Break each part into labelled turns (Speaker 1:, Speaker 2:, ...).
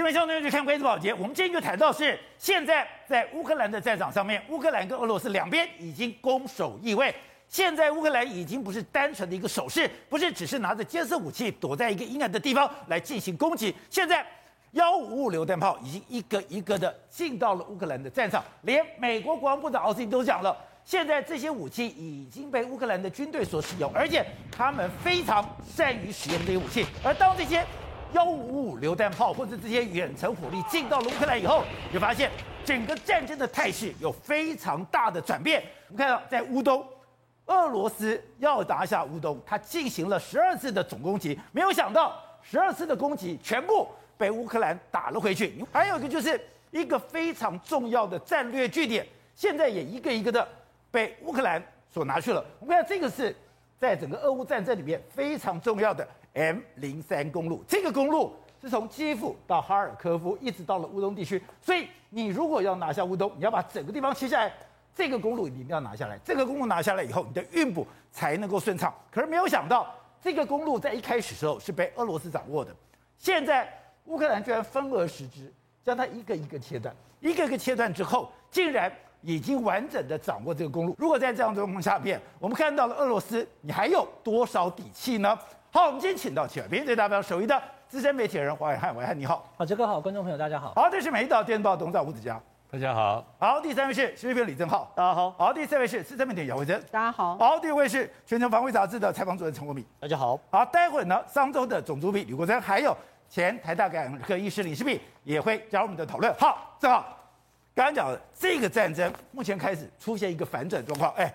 Speaker 1: 这边兄弟们去看关注宝洁，我们今天就谈到是现在在乌克兰的战场上面，乌克兰跟俄罗斯两边已经攻守易位。现在乌克兰已经不是单纯的一个守势，不是只是拿着监视武器躲在一个阴暗的地方来进行攻击。现在幺五五榴弹炮已经一个一个的进到了乌克兰的战场，连美国国防部长奥斯汀都讲了，现在这些武器已经被乌克兰的军队所使用，而且他们非常善于使用这些武器。而当这些幺五五榴弹炮或者这些远程火力进到乌克兰以后，就发现整个战争的态势有非常大的转变。我们看到在乌东。俄罗斯要拿下乌东，他进行了十二次的总攻击，没有想到十二次的攻击全部被乌克兰打了回去。还有一个就是一个非常重要的战略据点，现在也一个一个的被乌克兰所拿去了。我们看这个是在整个俄乌战争里面非常重要的 M 零三公路，这个公路是从基辅到哈尔科夫，一直到了乌东地区。所以你如果要拿下乌东，你要把整个地方切下来。这个公路你一定要拿下来，这个公路拿下来以后，你的运补才能够顺畅。可是没有想到，这个公路在一开始时候是被俄罗斯掌握的，现在乌克兰居然分而食之，将它一个一个切断，一个一个切断之后，竟然已经完整的掌握这个公路。如果在这样的状况下面，我们看到了俄罗斯，你还有多少底气呢？好，我们今天请到七位编辑代表首位的资深媒体人黄伟汉，伟汉你好，
Speaker 2: 好，杰哥好，观众朋友大家好，
Speaker 1: 好，这是《每日电视报》董事长吴子嘉。
Speaker 3: 大家好，
Speaker 1: 好，第三位是时事评李正浩，
Speaker 2: 大家好，
Speaker 1: 好，第四位是资深媒体姚惠珍，
Speaker 4: 大家好，
Speaker 1: 好，第五位是全球防卫杂志的采访主任陈国敏，
Speaker 2: 大家好，
Speaker 1: 好，待会儿呢，商周的总主笔吕国珍，还有前台大感染科医师李世璧也会加入我们的讨论。好，正好，刚刚讲的这个战争目前开始出现一个反转状况，哎，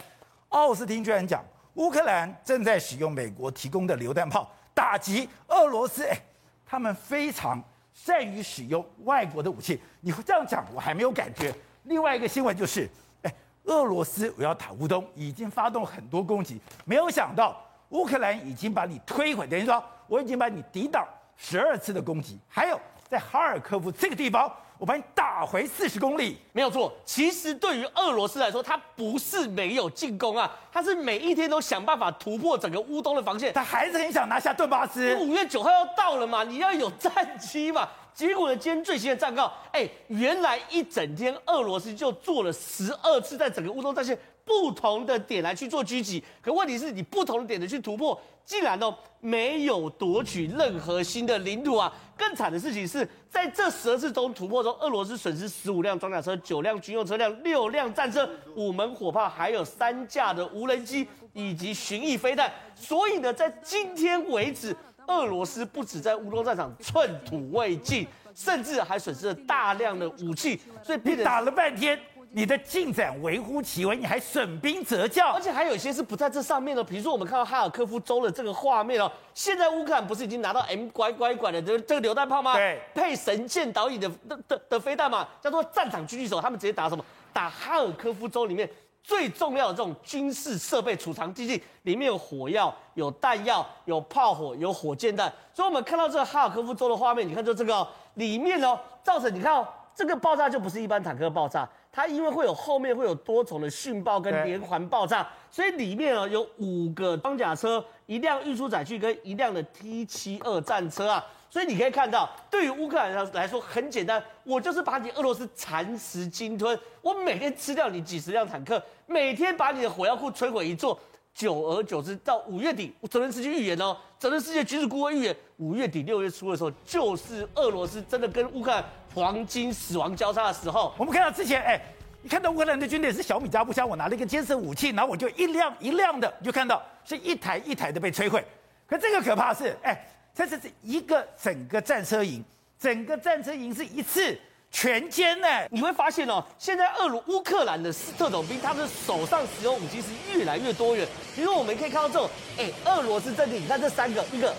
Speaker 1: 奥斯汀居然讲乌克兰正在使用美国提供的榴弹炮打击俄罗斯，哎，他们非常。善于使用外国的武器，你会这样讲，我还没有感觉。另外一个新闻就是，哎，俄罗斯我要打乌东，已经发动很多攻击，没有想到乌克兰已经把你摧毁，等于说我已经把你抵挡十二次的攻击，还有在哈尔科夫这个地方。我把你打回四十公里，
Speaker 2: 没有错。其实对于俄罗斯来说，他不是没有进攻啊，他是每一天都想办法突破整个乌东的防线，
Speaker 1: 他还是很想拿下顿巴斯。
Speaker 2: 五月九号要到了嘛，你要有战机嘛。结果呢，今天最新的战告，哎，原来一整天俄罗斯就做了十二次在整个乌东战线不同的点来去做狙击，可问题是你不同的点的去突破，竟然都没有夺取任何新的领土啊！更惨的事情是在这十二次中突破中，俄罗斯损失十五辆装甲车、九辆军用车辆、六辆战车、五门火炮，还有三架的无人机以及巡弋飞弹。所以呢，在今天为止，俄罗斯不止在乌东战场寸土未进，甚至还损失了大量的武器。所以你
Speaker 1: 打了半天。你的进展微乎其微，你还损兵折将，
Speaker 2: 而且还有一些是不在这上面的，比如说我们看到哈尔科夫州的这个画面哦，现在乌克兰不是已经拿到 M 拐拐拐的这这个榴弹炮吗？
Speaker 1: 对，
Speaker 2: 配神箭导引的的的的飞弹嘛，叫做战场狙击手，他们直接打什么？打哈尔科夫州里面最重要的这种军事设备储藏基地，里面有火药、有弹药、有炮火、有火箭弹，所以我们看到这个哈尔科夫州的画面，你看就这个哦，里面哦造成你看哦，这个爆炸就不是一般坦克爆炸。它因为会有后面会有多重的殉爆跟连环爆炸，所以里面啊有五个装甲车、一辆运输载具跟一辆的 T 七二战车啊，所以你可以看到，对于乌克兰来来说很简单，我就是把你俄罗斯蚕食鲸吞，我每天吃掉你几十辆坦克，每天把你的火药库摧毁一座，久而久之，到五月底，泽连斯基预言哦，泽连斯基军事顾问预言，五月底六月初的时候，就是俄罗斯真的跟乌克兰。黄金死亡交叉的时候，
Speaker 1: 我们看到之前，哎，你看到乌克兰的军队是小米加步枪，我拿了一个监视武器，然后我就一辆一辆的，你就看到是一台一台的被摧毁。可这个可怕是，哎，这是一个整个战车营，整个战车营是一次全歼呢。
Speaker 2: 你会发现哦，现在俄罗乌克兰的特种兵，他们手上使用武器是越来越多元。比如说，我们可以看到这种，哎，俄罗斯阵地，你看这三个，一个，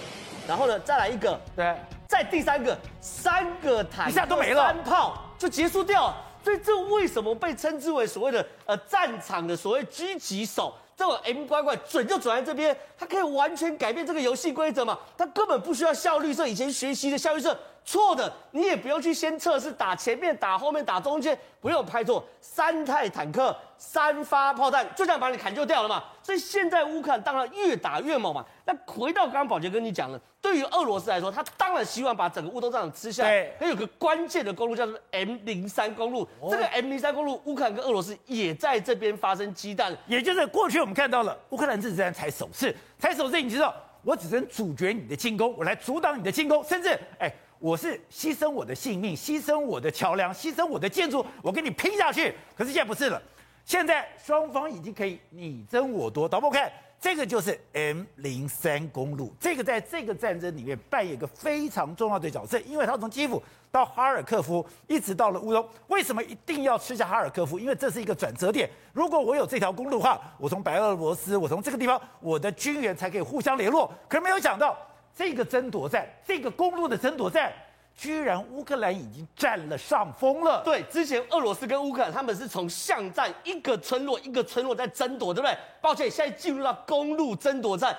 Speaker 2: 然后呢，再来一个，
Speaker 1: 对。
Speaker 2: 在第三个，三个坦克，
Speaker 1: 一下都没了，
Speaker 2: 三炮就结束掉。所以这为什么被称之为所谓的呃战场的所谓狙击手？这种 M 乖乖准就准在这边，它可以完全改变这个游戏规则嘛？它根本不需要效率色，以前学习的效率色错的，你也不用去先测试打前面、打后面、打中间，不用拍错。三态坦克、三发炮弹，就这样把你砍就掉了嘛。所以现在乌克兰当然越打越猛嘛。那回到刚刚宝杰跟你讲了，对于俄罗斯来说，他当然希望把整个乌东战场吃下来。对，还有个关键的公路叫做 M 零三公路，哦、这个 M 零三公路，乌克兰跟俄罗斯也在这边发生激战。
Speaker 1: 也就是过去我们看到了乌克兰这次才首次，才首次，你知道，我只能阻绝你的进攻，我来阻挡你的进攻，甚至哎。我是牺牲我的性命，牺牲我的桥梁，牺牲我的建筑，我跟你拼下去。可是现在不是了，现在双方已经可以你争我夺。导播看，这个就是 M 零三公路，这个在这个战争里面扮演一个非常重要的角色，因为它从基辅到哈尔科夫，一直到了乌东。为什么一定要吃下哈尔科夫？因为这是一个转折点。如果我有这条公路的话，我从白俄罗斯，我从这个地方，我的军援才可以互相联络。可是没有想到。这个争夺战，这个公路的争夺战，居然乌克兰已经占了上风了。
Speaker 2: 对，之前俄罗斯跟乌克兰他们是从巷战一个村落一个村落在争夺，对不对？抱歉，现在进入到公路争夺战。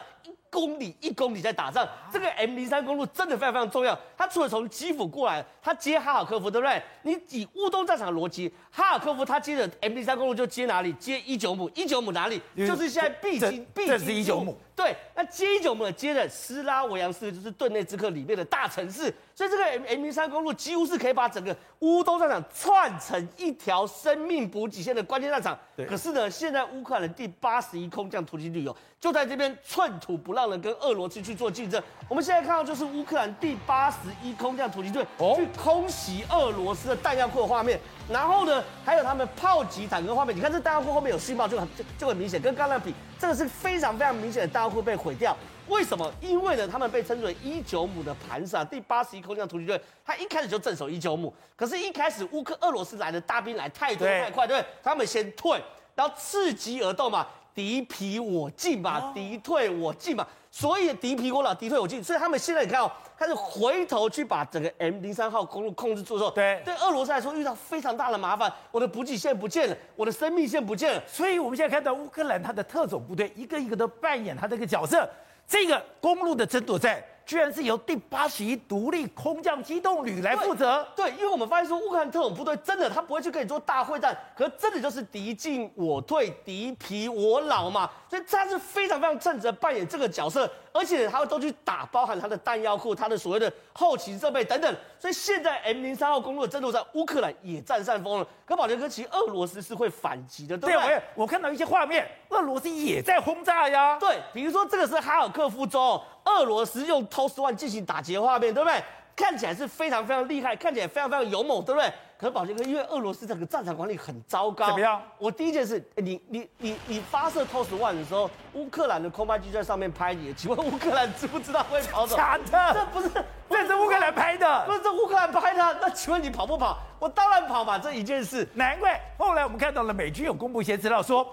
Speaker 2: 公里一公里在打仗，这个 M 零三公路真的非常非常重要。它除了从基辅过来，它接哈尔科夫，对不对？你以乌东战场的逻辑，哈尔科夫它接着 M 零三公路就接哪里？接伊久姆，伊久姆哪里？就是现在必经必经。
Speaker 1: 这是伊久姆。
Speaker 2: 对，那接伊久姆接着斯拉维扬斯就是顿内兹克里面的大城市，所以这个 M M 零三公路几乎是可以把整个乌东战场串成一条生命补给线的关键战场。对。可是呢，现在乌克兰第八十一空降突击旅哦，就在这边寸土不让人跟俄罗斯去做竞争。我们现在看到就是乌克兰第八十一空降突击队去空袭俄罗斯的弹药库的画面，然后呢，还有他们炮击坦克画面。你看这弹药库后面有信号，就很就就很明显，跟刚才比，这个是非常非常明显的弹药库被毁掉。为什么？因为呢，他们被称为伊久姆的盘萨第八十一空降突击队，他一开始就镇守伊久姆。可是，一开始乌克俄罗斯来的大兵来太多太快，对不对？他们先退，然后伺机而动嘛，敌疲我进嘛，敌退我进嘛。所以敌疲我老，敌退我进。所以他们现在你看哦，开始回头去把整个 M 零三号公路控制住之后，对对，俄罗斯来说遇到非常大的麻烦，我的补给线不见了，我的生命线不见了。所以我们现在看到乌克兰他的特种部队一个一个都扮演他这个角色。这个公路的争夺战，居然是由第八十一独立空降机动旅来负责。对，因为我们发现说，乌克兰特种部队真的他不会去跟你做大会战，可是真的就是敌进我退，敌疲我老嘛，所以他是非常非常正职的扮演这个角色。而且他会都去打，包含他的弹药库、他的所谓的后勤设备等等。所以现在 M 零三号公路的争夺战，乌克兰也占上风了。可宝杰哥，其实俄罗斯是会反击的，对不对？
Speaker 1: 对，我看到一些画面，俄罗斯也在轰炸呀。
Speaker 2: 对，比如说这个是哈尔科夫州，俄罗斯用 TOS One 进行打击的画面，对不对？看起来是非常非常厉害，看起来非常非常勇猛，对不对？可是宝杰哥，因为俄罗斯整个战场管理很糟糕。
Speaker 1: 怎么样？
Speaker 2: 我第一件事，你你你你发射 TOS One 的时候，乌克兰的空拍机在上面拍你，请问乌克兰知不知道会跑走？
Speaker 1: 假的，
Speaker 2: 这不是，
Speaker 1: 这是乌克兰拍的，
Speaker 2: 不是这乌克兰拍的。那请问你跑不跑？我当然跑嘛，这一件事。
Speaker 1: 难怪后来我们看到了美军有公布一些资料说，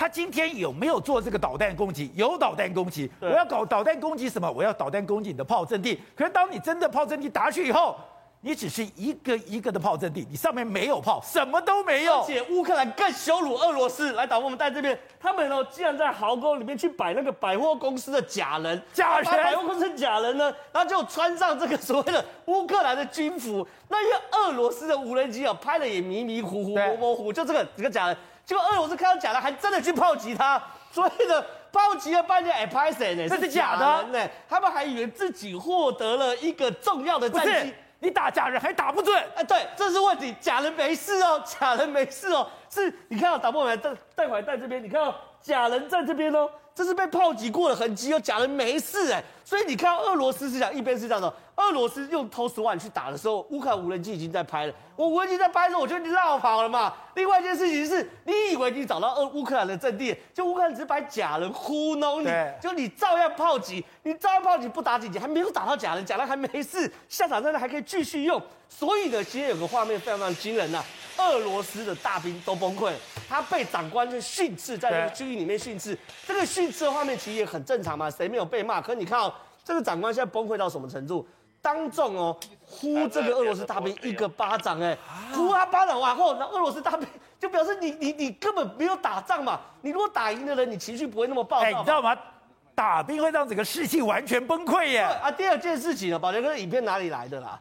Speaker 1: 他今天有没有做这个导弹攻击？有导弹攻击。我要搞导弹攻击什么？我要导弹攻击你的炮阵地。可是当你真的炮阵地打去以后，你只是一个一个的炮阵地，你上面没有炮，什么都没有。
Speaker 2: 而且乌克兰更羞辱俄罗斯。来，导播，我们在这边，他们哦，竟然在壕沟里面去摆那个百货公司的假人，
Speaker 1: 假人，
Speaker 2: 百货公司的假人呢，然后就穿上这个所谓的乌克兰的军服。那因为俄罗斯的无人机啊，拍的也迷迷糊糊、模模糊，就这个这个假人。结果俄罗斯看到假的，还真的去炮击他。所以呢，炮击了半天，哎，拍谁呢？这是假的呢。他们还以为自己获得了一个重要的战绩。
Speaker 1: 你打假人还打不准，
Speaker 2: 哎，对，这是问题。假人没事哦，假人没事哦，是，你看到打不完，带带回来带这边，你看到假人在这边哦，这是被炮击过的痕迹哦，假人没事哎，所以你看到俄罗斯是讲一边是这样的。俄罗斯用 TOS One 去打的时候，乌克兰无人机已经在拍了。我无人机在拍的时候，我就绕跑了嘛。另外一件事情是，你以为你找到俄乌克兰的阵地，就乌克兰只是把假人糊弄你，对就你照样炮击，你照样炮击不打紧急，还没有打到假人，假人还没事，下场战的还可以继续用。所以呢，今天有个画面非常非常惊人呐、啊，俄罗斯的大兵都崩溃了，他被长官就训斥，在那个军营里面训斥。对这个训斥的画面其实也很正常嘛，谁没有被骂？可你看哦，这个长官现在崩溃到什么程度？当众哦，呼这个俄罗斯大兵一个巴掌，哎，呼他巴掌完后，那俄罗斯大兵就表示你你你根本没有打仗嘛，你如果打赢的人，你情绪不会那么暴躁。哎，
Speaker 1: 你知道吗？打兵会让整个士气完全崩溃耶。
Speaker 2: 啊，第二件事情呢，宝杰哥，影片哪里来的啦？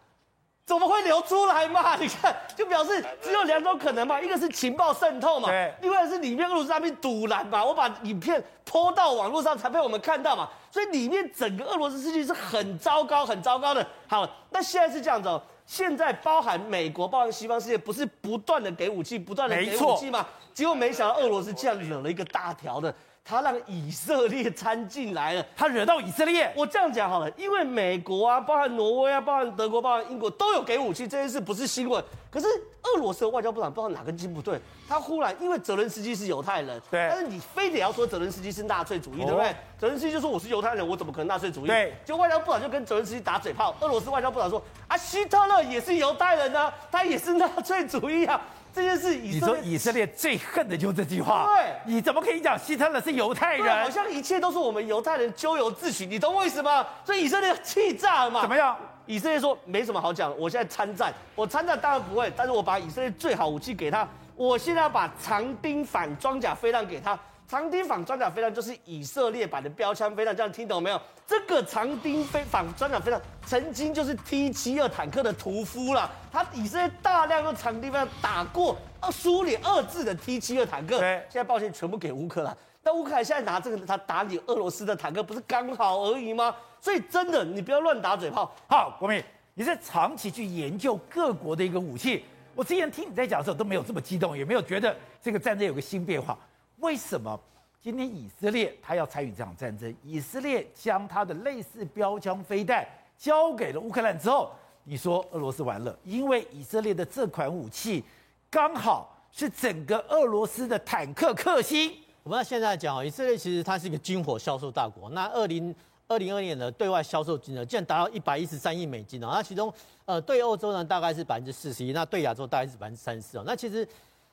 Speaker 2: 怎么会流出来嘛？你看，就表示只有两种可能嘛，一个是情报渗透嘛，
Speaker 1: 对，
Speaker 2: 另外是里面俄罗斯那边堵拦嘛，我把影片拖到网络上才被我们看到嘛，所以里面整个俄罗斯事情是很糟糕、很糟糕的。好，那现在是这样子哦，现在包含美国、包含西方世界，不是不断的给武器、不断的给武器吗？结果没想到俄罗斯竟然惹了一个大条的。他让以色列掺进来了，
Speaker 1: 他惹到以色列。
Speaker 2: 我这样讲好了，因为美国啊，包含挪威啊，包含德国，包含英国都有给武器，这件事不是新闻。可是俄罗斯的外交部长不知道哪根筋不对，他忽然因为泽伦斯基是犹太人，
Speaker 1: 对，
Speaker 2: 但是你非得要说泽伦斯基是纳粹主义，对不对？泽伦斯基就说我是犹太人，我怎么可能纳粹主义？
Speaker 1: 对，
Speaker 2: 就外交部长就跟泽伦斯基打嘴炮。俄罗斯外交部长说啊，希特勒也是犹太人啊，他也是纳粹主义啊。这件事，以色列，
Speaker 1: 你说以色列最恨的就是这句话。
Speaker 2: 对，
Speaker 1: 你怎么可以讲希特勒是犹太人？
Speaker 2: 好像一切都是我们犹太人咎由自取，你懂我意思吗？所以以色列气炸了嘛？
Speaker 1: 怎么样？
Speaker 2: 以色列说没什么好讲，我现在参战，我参战当然不会，但是我把以色列最好武器给他，我现在要把长钉反装甲飞弹给他。长钉反装甲飞弹就是以色列版的标枪飞弹，这样听懂没有？这个长钉飞反装甲飞弹曾经就是 T 七二坦克的屠夫了，他以色列大量用长钉飞弹打过苏联二制的 T 七二坦克，
Speaker 1: 对，
Speaker 2: 现在抱歉全部给乌克兰。但乌克兰现在拿这个他打你俄罗斯的坦克，不是刚好而已吗？所以真的你不要乱打嘴炮。
Speaker 1: 好，国民，你是长期去研究各国的一个武器，我之前听你在讲的时候都没有这么激动，也没有觉得这个战争有个新变化。为什么今天以色列他要参与这场战争？以色列将他的类似标枪飞弹交给了乌克兰之后，你说俄罗斯完了？因为以色列的这款武器刚好是整个俄罗斯的坦克克星。
Speaker 3: 我们现在讲以色列其实它是一个军火销售大国。那二零二零二年的对外销售金额竟然达到一百一十三亿美金哦。那其中呃对欧洲呢大概是百分之四十一，那对亚洲大概是百分之三十哦。那其实。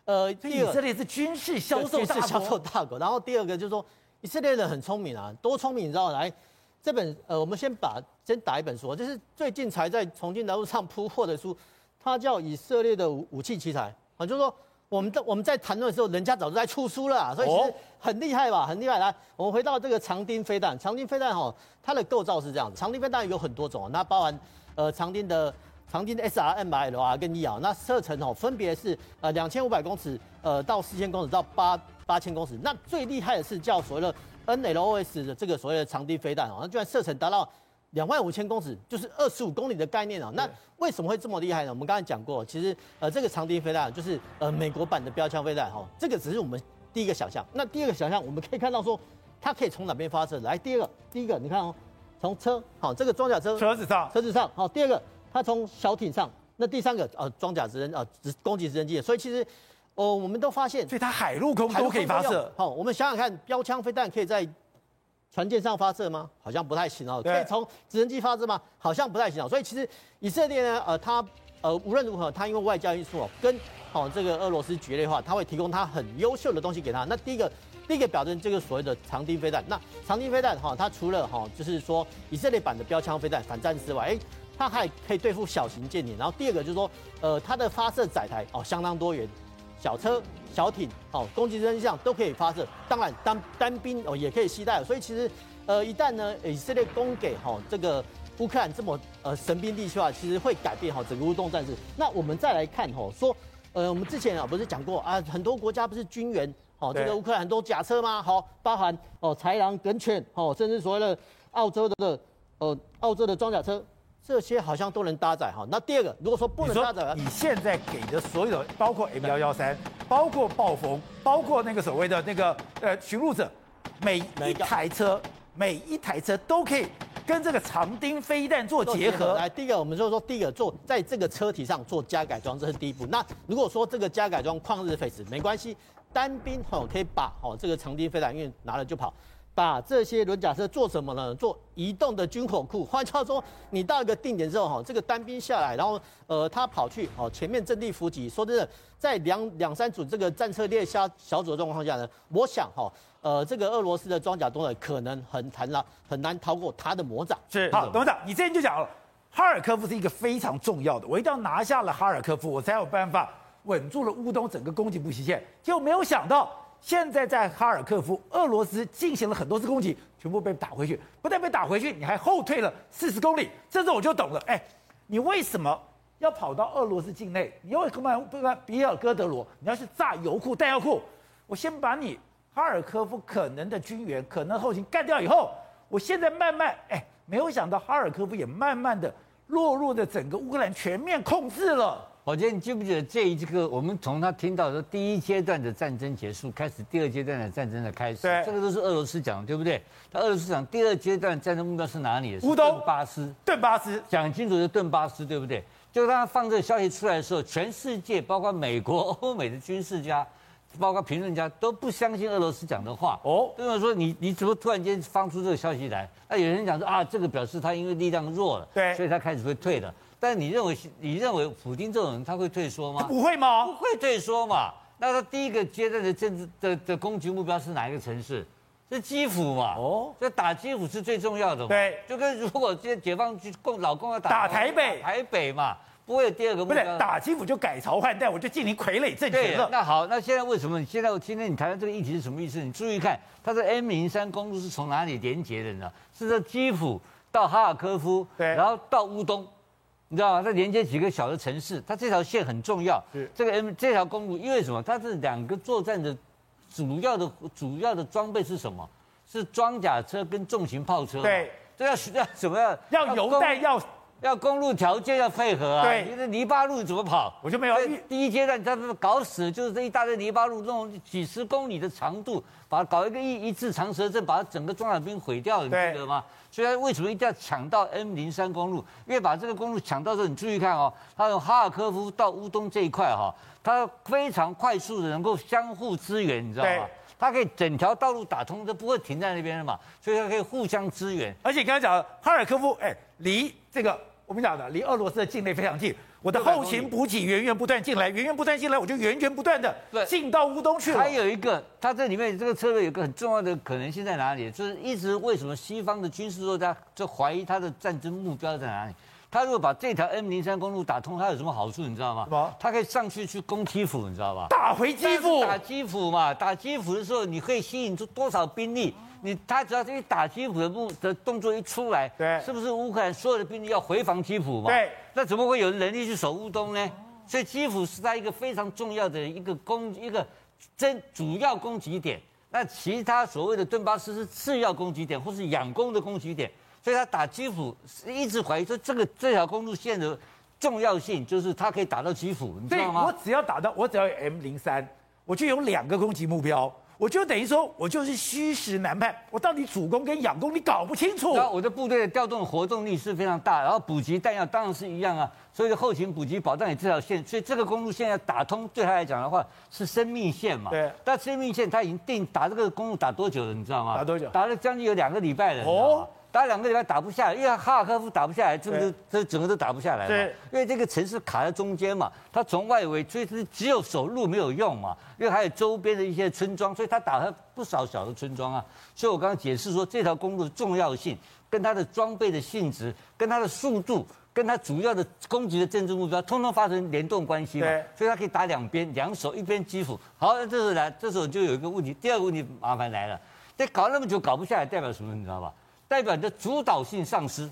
Speaker 3: 呃，
Speaker 1: 以色列是军事销售大国，
Speaker 3: 销售大国。然后第二个就是说，以色列人很聪明啊，多聪明，你知道？来，这本呃，我们先把先打一本书，就是最近才在重庆南路上铺货的书，它叫《以色列的武武器奇才》啊，就是说我们在我们在谈论的时候，人家早就在出书了，所以其实很厉害吧，很厉害。来，我们回到这个长钉飞弹，长钉飞弹哈，它的构造是这样子，长钉飞弹有很多种，那包含呃长钉的。长钉的 SRM-L 啊，跟 E 啊，那射程哦，分别是呃两千五百公尺，呃到四千公尺到八八千公尺。那最厉害的是叫所谓的 NLOS 的这个所谓的长钉飞弹哦，那居然射程达到两万五千公尺，就是二十五公里的概念哦。那为什么会这么厉害呢？我们刚才讲过，其实呃这个长钉飞弹就是呃美国版的标枪飞弹哈，这个只是我们第一个想象。那第二个想象，我们可以看到说它可以从哪边发射？来，第二个，第一个你看哦，从车好这个装甲车
Speaker 1: 车子上
Speaker 3: 车子上好，第二个。它从小艇上，那第三个呃装甲直升呃直攻击直升机，所以其实，哦、呃、我们都发现，
Speaker 1: 所以它海陆空都可以发射。
Speaker 3: 好，我们想想看，标枪飞弹可以在船舰上发射吗？好像不太行哦。可以从直升机发射吗？好像不太行哦。所以其实以色列呢，呃，它呃无论如何，它因为外交因素哦，跟好、哦、这个俄罗斯决裂的话，它会提供它很优秀的东西给他。那第一个，第一个表征这个所谓的长钉飞弹。那长钉飞弹哈、哦，它除了哈、哦，就是说以色列版的标枪飞弹反战之外，哎。它还可以对付小型舰艇，然后第二个就是说，呃，它的发射载台哦相当多元，小车、小艇哦，攻击直升机上都可以发射，当然单单兵哦也可以携带，所以其实呃一旦呢以色列供给哈这个乌克兰这么呃神兵利器的话，其实会改变哈整个乌东战事。那我们再来看哈说，呃我们之前啊不是讲过啊很多国家不是军援哦这个乌克兰很多甲车吗？好，包含哦豺狼、梗犬哦，甚至所谓的澳洲的呃澳洲的装甲车。这些好像都能搭载哈。那第二个，如果说不能搭载，
Speaker 1: 你现在给的所有的，包括 M 幺幺三，包括暴风，包括那个所谓的那个呃巡路者，每一台车，每一台车都可以跟这个长钉飞弹做结合。
Speaker 3: 来，第一个我们就说，第一个做在这个车体上做加改装，这是第一步。那如果说这个加改装旷日费时，没关系，单兵哦可以把哦这个长钉飞弹，因为拿了就跑。把这些轮甲车做什么呢？做移动的军火库。换句话说，你到一个定点之后，哈，这个单兵下来，然后呃，他跑去哦前面阵地伏击。说真的，在两两三组这个战车列小小组的状况下呢，我想哈，呃，这个俄罗斯的装甲多呢，可能很难了，很难逃过他的魔掌。
Speaker 1: 是好，董事长，你之前就讲了，哈尔科夫是一个非常重要的，我一定要拿下了哈尔科夫，我才有办法稳住了乌东整个攻击补给线。结果没有想到。现在在哈尔科夫，俄罗斯进行了很多次攻击，全部被打回去。不但被打回去，你还后退了四十公里。这时候我就懂了，哎，你为什么要跑到俄罗斯境内，你要干嘛？不管比尔哥德罗，你要去炸油库、弹药库，我先把你哈尔科夫可能的军援、可能后勤干掉以后，我现在慢慢，哎，没有想到哈尔科夫也慢慢的落入的整个乌克兰全面控制了。
Speaker 4: 宝杰，你记不记得这一个？我们从他听到说第一阶段的战争结束开始，第二阶段的战争的开始，
Speaker 1: 对，
Speaker 4: 这个都是俄罗斯讲的，对不对？他俄罗斯讲第二阶段战争目标是哪里？
Speaker 1: 乌东、
Speaker 4: 顿巴斯。
Speaker 1: 顿巴斯
Speaker 4: 讲清楚是顿巴斯，对不对？就当他放这个消息出来的时候，全世界包括美国、欧美的军事家，包括评论家都不相信俄罗斯讲的话。哦，对我说你你怎么突然间放出这个消息来？那有人讲说啊，这个表示他因为力量弱了，
Speaker 1: 对，
Speaker 4: 所以他开始会退了。但你认为，你认为普京这种人他会退缩吗？
Speaker 1: 不会吗？
Speaker 4: 不会退缩嘛？那他第一个阶段的政治的的攻击目标是哪一个城市？是基辅嘛？哦，所以打基辅是最重要的嘛。
Speaker 1: 对，
Speaker 4: 就跟如果今天解放军共老共要打
Speaker 1: 打台北，
Speaker 4: 台北嘛，不会有第二个目标。
Speaker 1: 不是打基辅就改朝换代，我就进行傀儡政权了。
Speaker 4: 那好，那现在为什么？你现在今天你谈的这个议题是什么意思？你注意看，它的 M 零三公路是从哪里连接的呢？是在基辅到哈尔科夫，
Speaker 1: 对，
Speaker 4: 然后到乌东。你知道吗？它连接几个小的城市，它这条线很重要。是这个 M 这条公路，因为什么？它是两个作战的主要的主要的装备是什么？是装甲车跟重型炮车。
Speaker 1: 对，
Speaker 4: 这要需要什么样？
Speaker 1: 要油弹要。
Speaker 4: 要公路条件要配合啊，
Speaker 1: 对，
Speaker 4: 你的泥巴路怎么跑？
Speaker 1: 我就没有。
Speaker 4: 第一阶段他们搞死，就是这一大堆泥巴路，这种几十公里的长度，把搞一个一一字长蛇阵，把整个装甲兵毁掉，你记得吗？所以为什么一定要抢到 M 零三公路？因为把这个公路抢到之后，你注意看哦，它从哈尔科夫到乌东这一块哈，它非常快速的能够相互支援，你知道吗？它可以整条道路打通，都不会停在那边的嘛，所以它可以互相支援。
Speaker 1: 而且刚才讲哈尔科夫，哎，离这个。我们讲的离俄罗斯的境内非常近，我的后勤补给源源不断进来，源源不断进来，我就源源不断的进到乌东去了。
Speaker 4: 还有一个，它这里面这个策略有个很重要的可能性在哪里？就是一直为什么西方的军事作家就怀疑他的战争目标在哪里？他如果把这条 M 零三公路打通，他有什么好处？你知道吗？他可以上去去攻基辅，你知道吧？
Speaker 1: 打回基辅，
Speaker 4: 打基辅嘛，打基辅的时候，你可以吸引出多少兵力？你他只要这一打基辅的目的动作一出来，
Speaker 1: 对，
Speaker 4: 是不是乌克兰所有的兵力要回防基辅嘛？
Speaker 1: 对，
Speaker 4: 那怎么会有能力去守乌东呢？所以基辅是他一个非常重要的一个攻一个真主要攻击点。那其他所谓的顿巴斯是次要攻击点或是仰攻的攻击点。所以他打基辅一直怀疑说这个这条公路线的重要性，就是他可以打到基辅，你知道吗？
Speaker 1: 我只要打到，我只要有 M 零三，我就有两个攻击目标。我就等于说，我就是虚实难判，我到底主攻跟仰攻你搞不清楚。
Speaker 4: 然后我的部队的调动活动力是非常大，然后补给弹药当然是一样啊，所以后勤补给保障也这条线，所以这个公路线要打通，对他来讲的话是生命线嘛。
Speaker 1: 对。
Speaker 4: 但生命线他已经定打这个公路打多久了，你知道吗？
Speaker 1: 打多久？
Speaker 4: 打了将近有两个礼拜了。哦。打两个礼拜打不下来，因为哈尔科夫打不下来，这个这整个都打不下来。对，因为这个城市卡在中间嘛，他从外围，所以是只有守路没有用嘛，因为还有周边的一些村庄，所以他打了不少小的村庄啊。所以我刚刚解释说，这条公路的重要性，跟它的装备的性质，跟它的速度，跟它主要的攻击的政治目标，通通发生联动关系嘛。对，所以他可以打两边，两手一边基辅。好，那这时候来，这时候就有一个问题，第二个问题麻烦来了，这搞那么久搞不下来，代表什么？你知道吧？代表你的主导性丧失，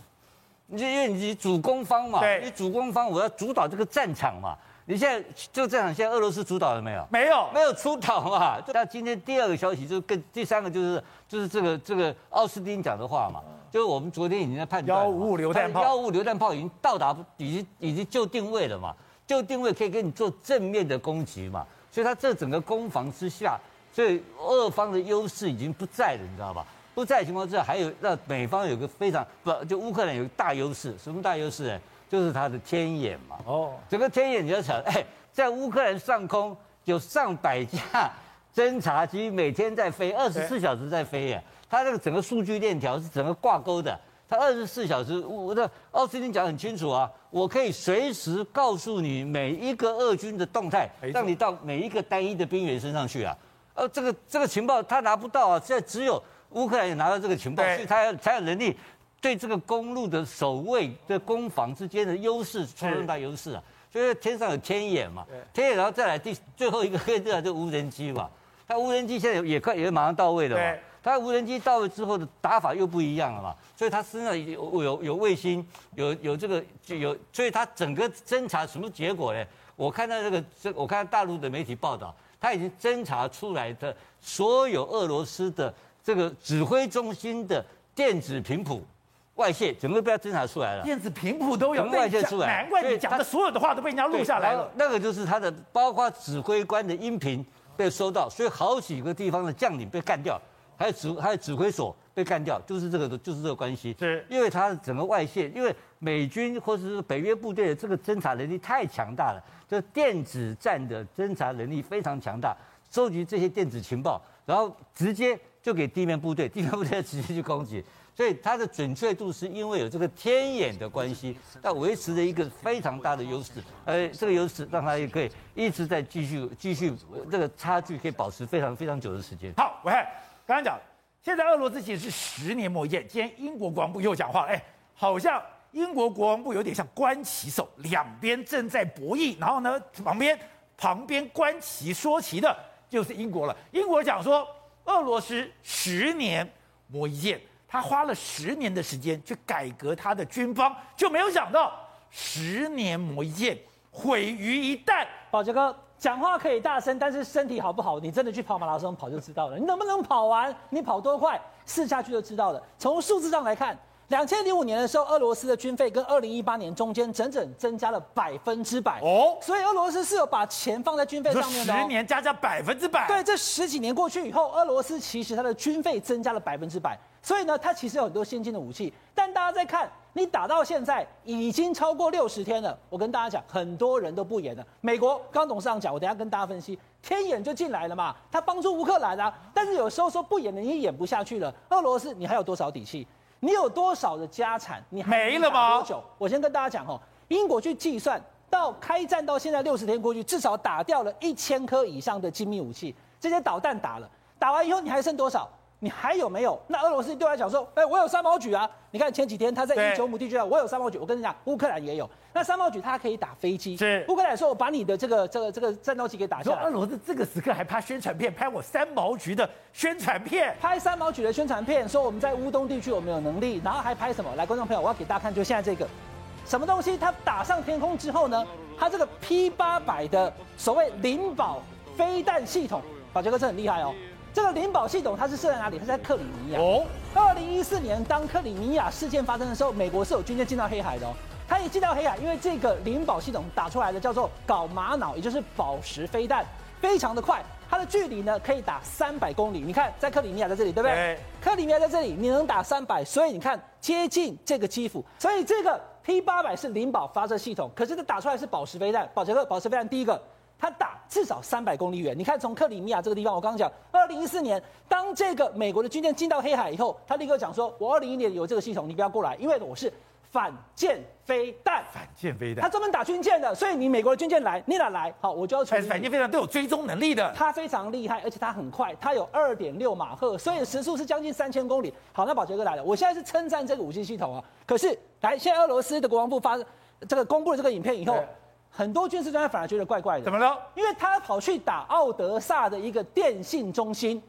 Speaker 4: 你就因为你主攻方嘛，你主攻方我要主导这个战场嘛。你现在就这个战场现在俄罗斯主导了没有？
Speaker 1: 没有，
Speaker 4: 没有出导嘛。那今天第二个消息就是跟第三个就是就是这个这个奥斯汀讲的话嘛，就是我们昨天已经在判断，幺五五榴弹炮，幺五五榴弹炮已经到达，已经已经就定位了嘛，就定位可以给你做正面的攻击嘛。所以它这整个攻防之下，所以俄方的优势已经不在了，你知道吧？不在的情况之下，还有让美方有个非常不就乌克兰有个大优势，什么大优势呢？就是它的天眼嘛。哦，整个天眼你要想，哎，在乌克兰上空有上百架侦察机每天在飞，二十四小时在飞耶。它这个整个数据链条是整个挂钩的，它二十四小时，我的奥斯汀讲很清楚啊，我可以随时告诉你每一个俄军的动态，让你到每一个单一的兵员身上去啊。呃，这个这个情报他拿不到啊，现在只有。乌克兰也拿到这个情报，所以他才有能力对这个公路的守卫的攻防之间的优势出更大优势啊。所以天上有天眼嘛，天眼然后再来第最后一个更重要就无人机嘛。他无人机现在也快也马上到位了嘛。它无人机到位之后的打法又不一样了嘛，所以它身上有有有卫星，有有这个就有，所以它整个侦查什么结果呢？我看到这个这，我看到大陆的媒体报道，他已经侦查出来的所有俄罗斯的这个指挥中心的电子频谱。外泄整个被他侦查出来了，
Speaker 1: 电子频谱都有
Speaker 4: 外泄出来，
Speaker 1: 难怪你讲的所有的话都被人家录下来了。
Speaker 4: 那个就是他的，包括指挥官的音频被收到，所以好几个地方的将领被干掉，还有指还有指挥所被干掉，就是这个就是这个关系。
Speaker 1: 是，
Speaker 4: 因为他整个外泄，因为美军或者是北约部队的这个侦查能力太强大了，就电子战的侦查能力非常强大，收集这些电子情报，然后直接就给地面部队，地面部队直接去攻击。所以它的准确度是因为有这个天眼的关系，它维持着一个非常大的优势，而这个优势让它也可以一直在继续继续，这个差距可以保持非常非常久的时间。
Speaker 1: 好，我看刚刚讲，现在俄罗斯其实是十年磨一剑，今天英国国防部又讲话了，哎，好像英国国防部有点像观棋手，两边正在博弈，然后呢，旁边旁边观棋说棋的就是英国了。英国讲说，俄罗斯十年磨一剑。他花了十年的时间去改革他的军方，就没有想到十年磨一剑，毁于一旦。
Speaker 5: 宝杰哥讲话可以大声，但是身体好不好，你真的去跑马拉松跑就知道了。你能不能跑完，你跑多快，试下去就知道了。从数字上来看，两千零五年的时候，俄罗斯的军费跟二零一八年中间整整增加了百分之百哦。所以俄罗斯是有把钱放在军费上面的。
Speaker 1: 十年加加百分之百。
Speaker 5: 对，这十几年过去以后，俄罗斯其实它的军费增加了百分之百。所以呢，它其实有很多先进的武器，但大家在看，你打到现在已经超过六十天了。我跟大家讲，很多人都不演了。美国刚刚董事长讲，我等下跟大家分析，天眼就进来了嘛，他帮助乌克兰啊。但是有时候说不演了，你也演不下去了。俄罗斯，你还有多少底气？你有多少的家产？你还没了吗？多久？我先跟大家讲哦，英国去计算到开战到现在六十天过去，至少打掉了一千颗以上的精密武器，这些导弹打了，打完以后你还剩多少？你还有没有？那俄罗斯对外讲说，哎，我有三毛举啊！你看前几天他在伊久姆地区啊，我有三毛举。我跟你讲，乌克兰也有。那三毛举它可以打飞机。
Speaker 1: 是。
Speaker 5: 乌克兰说，我把你的这个这个这个战斗机给打下来。
Speaker 1: 俄罗斯这个时刻还拍宣传片，拍我三毛举的宣传片，
Speaker 5: 拍三毛举的宣传片，说我们在乌东地区我们有能力，然后还拍什么？来，观众朋友，我要给大家看，就现在这个，什么东西？它打上天空之后呢，它这个 P 八百的所谓灵宝飞弹系统，宝杰哥这很厉害哦。这个灵宝系统它是设在哪里？它是在克里米亚。哦，二零一四年当克里米亚事件发生的时候，美国是有军舰进到黑海的哦。它一进到黑海，因为这个灵宝系统打出来的叫做搞玛瑙，也就是宝石飞弹，非常的快，它的距离呢可以打三百公里。你看，在克里米亚在这里，对不对？对。克里米亚在这里，你能打三百，所以你看接近这个基辅，所以这个 P 八百是灵宝发射系统，可是它打出来是宝石飞弹。宝杰哥，宝石飞弹第一个。它打至少三百公里远，你看从克里米亚这个地方，我刚刚讲，二零一四年当这个美国的军舰进到黑海以后，他立刻讲说，我二零一年有这个系统，你不要过来，因为我是反舰飞弹，
Speaker 1: 反舰飞弹，
Speaker 5: 他专门打军舰的，所以你美国的军舰来，你哪来？好，我就要。反
Speaker 1: 反舰飞弹都有追踪能力的，
Speaker 5: 它非常厉害，而且它很快，它有二点六马赫，所以时速是将近三千公里。好，那宝杰哥来了，我现在是称赞这个武器系统啊，可是来，现在俄罗斯的国防部发这个公布了这个影片以后。很多军事专家反而觉得怪怪的，
Speaker 1: 怎么了？
Speaker 5: 因为他跑去打奥德萨的一个电信中心，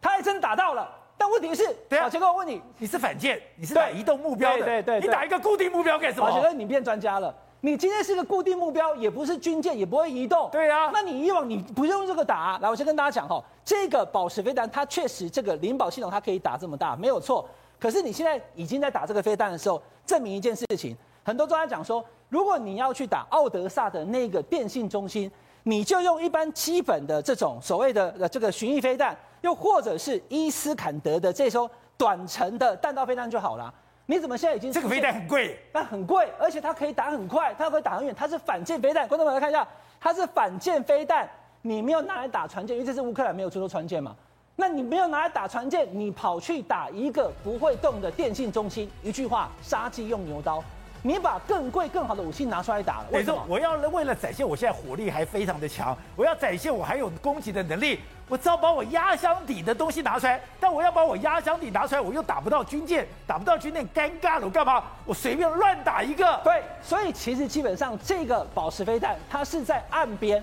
Speaker 5: 他还真打到了。但问题是，对啊，宝杰哥，我问你，
Speaker 1: 你是反舰，你是打移动目标的，
Speaker 5: 对对对，
Speaker 1: 你打一个固定目标干什么？
Speaker 5: 宝杰哥，你变专家了。你今天是个固定目标，也不是军舰，也不会移动。
Speaker 1: 对啊，
Speaker 5: 那你以往你不用这个打啊。来，我先跟大家讲哈，这个宝石飞弹，它确实这个灵宝系统它可以打这么大，没有错。可是你现在已经在打这个飞弹的时候，证明一件事情。很多专家讲说，如果你要去打奥德萨的那个电信中心，你就用一般基本的这种所谓的这个巡弋飞弹，又或者是伊斯坎德的这艘短程的弹道飞弹就好了。你怎么现在已经
Speaker 1: 这个飞弹很贵？
Speaker 5: 那很贵，而且它可以打很快，它可以打很远，它是反舰飞弹。观众朋友来看一下，它是反舰飞弹，你没有拿来打船舰，因为这次乌克兰没有出动船舰嘛。那你没有拿来打船舰，你跑去打一个不会动的电信中心，一句话，杀鸡用牛刀。你把更贵、更好的武器拿出来打了，为什么？
Speaker 1: 我要为了展现我现在火力还非常的强，我要展现我还有攻击的能力，我只要把我压箱底的东西拿出来。但我要把我压箱底拿出来，我又打不到军舰，打不到军舰，尴尬了。我干嘛？我随便乱打一个。
Speaker 5: 对，所以其实基本上这个宝石飞弹，它是在岸边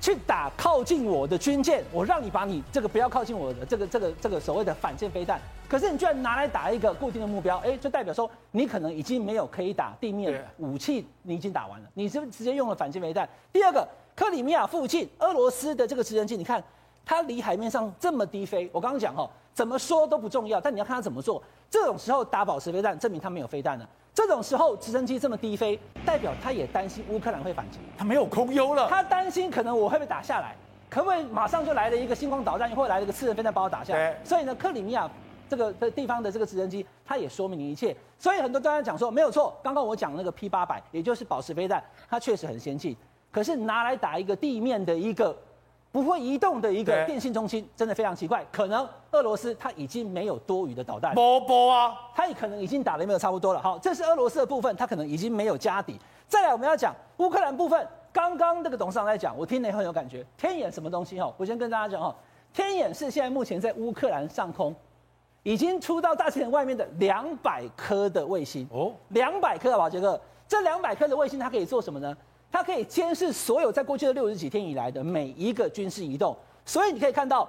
Speaker 5: 去打靠近我的军舰，我让你把你这个不要靠近我的这个这个这个所谓的反舰飞弹，可是你居然拿来打一个固定的目标，哎，就代表说你可能已经没有可以打地面武器，你已经打完了，你是不是直接用了反舰飞弹？第二个，克里米亚附近俄罗斯的这个直升机，你看它离海面上这么低飞，我刚刚讲哈，怎么说都不重要，但你要看它怎么做。这种时候打保持飞弹，证明它没有飞弹了。这种时候，直升机这么低飞，代表他也担心乌克兰会反击，
Speaker 1: 他没有空优了。
Speaker 5: 他担心可能我会被打下来，可不可以马上就来了一个星光导弹，或者来了一个刺针飞弹把我打下来？所以呢，克里米亚这个的地方的这个直升机，它也说明了一切。所以很多专家讲说，没有错，刚刚我讲那个 P 八百，也就是宝石飞弹，它确实很先进，可是拿来打一个地面的一个。不会移动的一个电信中心，真的非常奇怪。可能俄罗斯它已经没有多余的导弹，
Speaker 1: 波波啊，
Speaker 5: 它也可能已经打的没有差不多了。好，这是俄罗斯的部分，它可能已经没有家底。再来，我们要讲乌克兰部分。刚刚那个董事长在讲，我听了以后很有感觉。天眼什么东西？哈，我先跟大家讲哈，天眼是现在目前在乌克兰上空已经出到大气层外面的两百颗的卫星哦，两百颗啊，宝杰哥，这两百颗的卫星它可以做什么呢？它可以监视所有在过去的六十几天以来的每一个军事移动，所以你可以看到，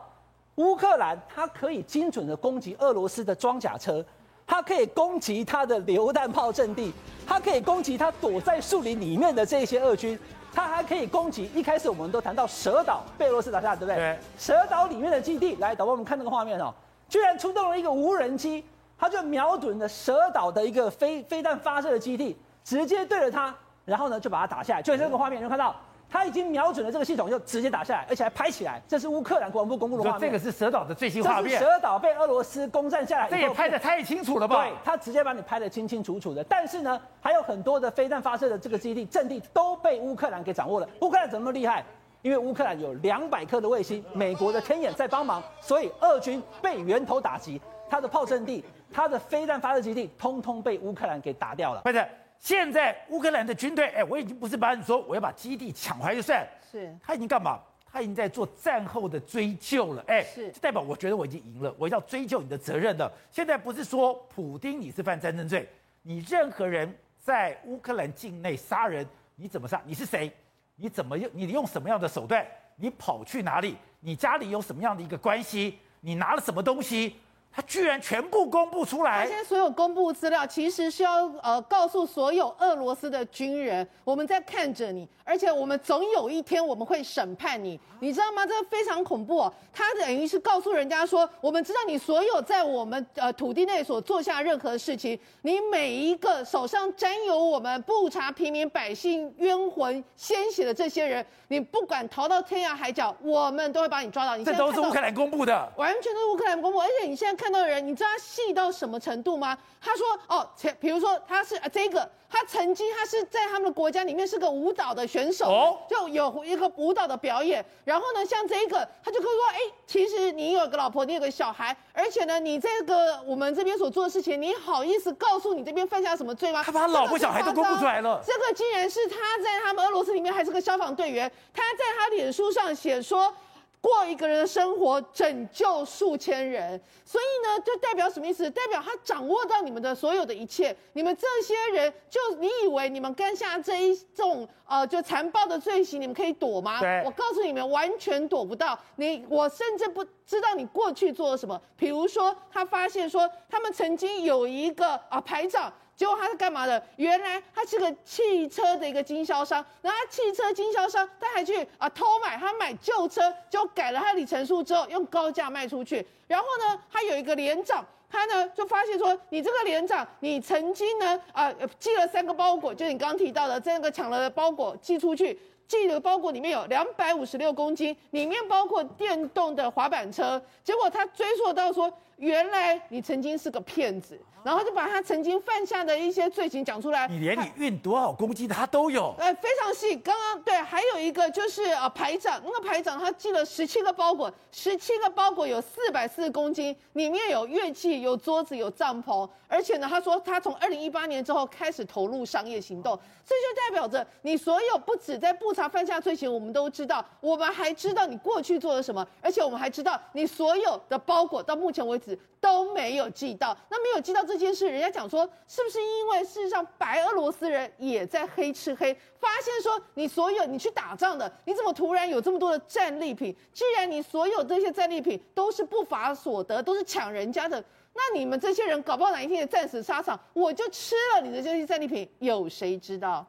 Speaker 5: 乌克兰它可以精准的攻击俄罗斯的装甲车，它可以攻击它的榴弹炮阵地，它可以攻击它躲在树林里面的这些俄军，它还可以攻击。一开始我们都谈到蛇岛被俄罗斯打下，对不对？对。蛇岛里面的基地，来，导播我们看那个画面哦，居然出动了一个无人机，它就瞄准了蛇岛的一个飞飞弹发射的基地，直接对着它。然后呢，就把它打下来。就这个画面，你就看到他已经瞄准了这个系统，就直接打下来，而且还拍起来。这是乌克兰国防部公布的画面。
Speaker 1: 这个是蛇岛的最新画面。
Speaker 5: 蛇岛被俄罗斯攻占下来，
Speaker 1: 这也拍的太清楚了吧？
Speaker 5: 对，他直接把你拍的清清楚楚的。但是呢，还有很多的飞弹发射的这个基地阵地都被乌克兰给掌握了。乌克兰怎么那么厉害？因为乌克兰有两百颗的卫星，美国的天眼在帮忙，所以俄军被源头打击，他的炮阵地、他的飞弹发射基地，通通被乌克兰给打掉了。
Speaker 1: 快点。现在乌克兰的军队，哎，我已经不是把你说我要把基地抢回来就算，是，他已经干嘛？他已经在做战后的追究了，哎，是，这代表我觉得我已经赢了，我要追究你的责任了。现在不是说普丁你是犯战争罪，你任何人在乌克兰境内杀人，你怎么杀？你是谁？你怎么用？你用什么样的手段？你跑去哪里？你家里有什么样的一个关系？你拿了什么东西？他居然全部公布出来！
Speaker 6: 他现在所有公布资料，其实是要呃告诉所有俄罗斯的军人，我们在看着你，而且我们总有一天我们会审判你，你知道吗？这个非常恐怖哦。他等于是告诉人家说，我们知道你所有在我们呃土地内所做下任何事情，你每一个手上沾有我们不查平民百姓冤魂鲜血的这些人，你不管逃到天涯海角，我们都会把你抓到。你
Speaker 1: 这都是乌克兰公布的，
Speaker 6: 完全都是乌克兰公布，而且你现在看。到的人，你知道他细到什么程度吗？他说：“哦，前比如说他是啊，这个，他曾经他是在他们的国家里面是个舞蹈的选手，哦、就有一个舞蹈的表演。然后呢，像这个，他就跟我说：哎，其实你有个老婆，你有个小孩，而且呢，你这个我们这边所做的事情，你好意思告诉你这边犯下什么罪吗？
Speaker 1: 他把他老婆小孩都公布出来了。
Speaker 6: 这个竟然是他在他们俄罗斯里面还是个消防队员，他在他脸书上写说。”过一个人的生活，拯救数千人，所以呢，就代表什么意思？代表他掌握到你们的所有的一切，你们这些人，就你以为你们干下这一种呃，就残暴的罪行，你们可以躲吗？我告诉你们，完全躲不到。你，我甚至不知道你过去做了什么。比如说，他发现说，他们曾经有一个啊、呃、排长。结果他是干嘛的？原来他是个汽车的一个经销商，然后汽车经销商他还去啊偷买，他买旧车就改了他的里程数之后用高价卖出去。然后呢，他有一个连长，他呢就发现说，你这个连长，你曾经呢啊寄了三个包裹，就你刚刚提到的这个抢了的包裹寄出去，寄的包裹里面有两百五十六公斤，里面包括电动的滑板车。结果他追溯到说。原来你曾经是个骗子，然后就把他曾经犯下的一些罪行讲出来。
Speaker 1: 你连你运多少公斤他都有。
Speaker 6: 哎，非常细。刚刚对，还有一个就是呃排长，那个排长他寄了十七个包裹，十七个包裹有四百四十公斤，里面有乐器、有桌子、有帐篷，而且呢，他说他从二零一八年之后开始投入商业行动，这就代表着你所有不止在布查犯下罪行，我们都知道，我们还知道你过去做了什么，而且我们还知道你所有的包裹到目前为止。都没有寄到。那没有寄到这件事，人家讲说，是不是因为事实上白俄罗斯人也在黑吃黑，发现说你所有你去打仗的，你怎么突然有这么多的战利品？既然你所有这些战利品都是不法所得，都是抢人家的，那你们这些人搞不好哪一天也战死沙场，我就吃了你的这些战利品，有谁知道？